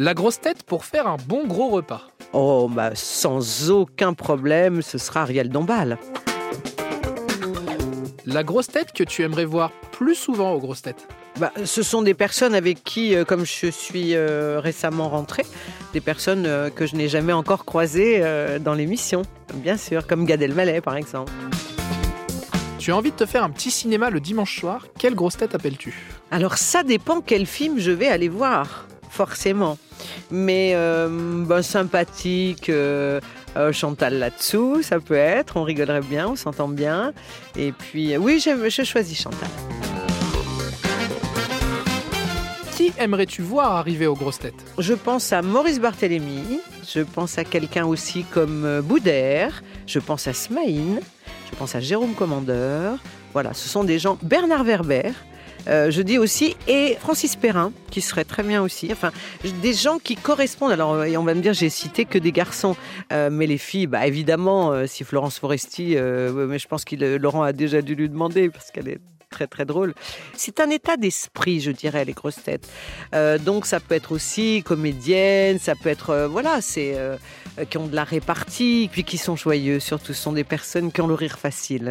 La grosse tête pour faire un bon gros repas. Oh, bah, sans aucun problème, ce sera Ariel Dombal. La grosse tête que tu aimerais voir plus souvent aux grosses têtes. Bah, ce sont des personnes avec qui, euh, comme je suis euh, récemment rentrée, des personnes euh, que je n'ai jamais encore croisées dans l'émission, bien sûr, comme Gad Elmaleh par exemple. Tu as envie de te faire un petit cinéma le dimanche soir? Quelle grosse tête appelles-tu? Alors ça dépend quel film je vais aller voir, forcément. Mais euh, ben, sympathique, euh, euh, Chantal là-dessous, ça peut être, on rigolerait bien, on s'entend bien. Et puis, oui, je choisis Chantal. Qui aimerais-tu voir arriver aux grosses têtes? Je pense à Maurice Barthélémy, je pense à quelqu'un aussi comme Boudère, je pense à Smaïn, je pense à Jérôme Commandeur. Voilà, ce sont des gens. Bernard Werber, euh, je dis aussi, et Francis Perrin, qui serait très bien aussi. Enfin, des gens qui correspondent. Alors, euh, on va me dire, j'ai cité que des garçons, Euh, mais les filles, bah évidemment, si Florence Foresti, mais je pense que Laurent a déjà dû lui demander parce qu'elle est très très drôle. C'est un état d'esprit, je dirais, les grosses têtes. Donc ça peut être aussi comédienne, ça peut être voilà, c'est qui ont de la répartie, puis qui sont joyeux. Surtout, ce sont des personnes qui ont le rire facile.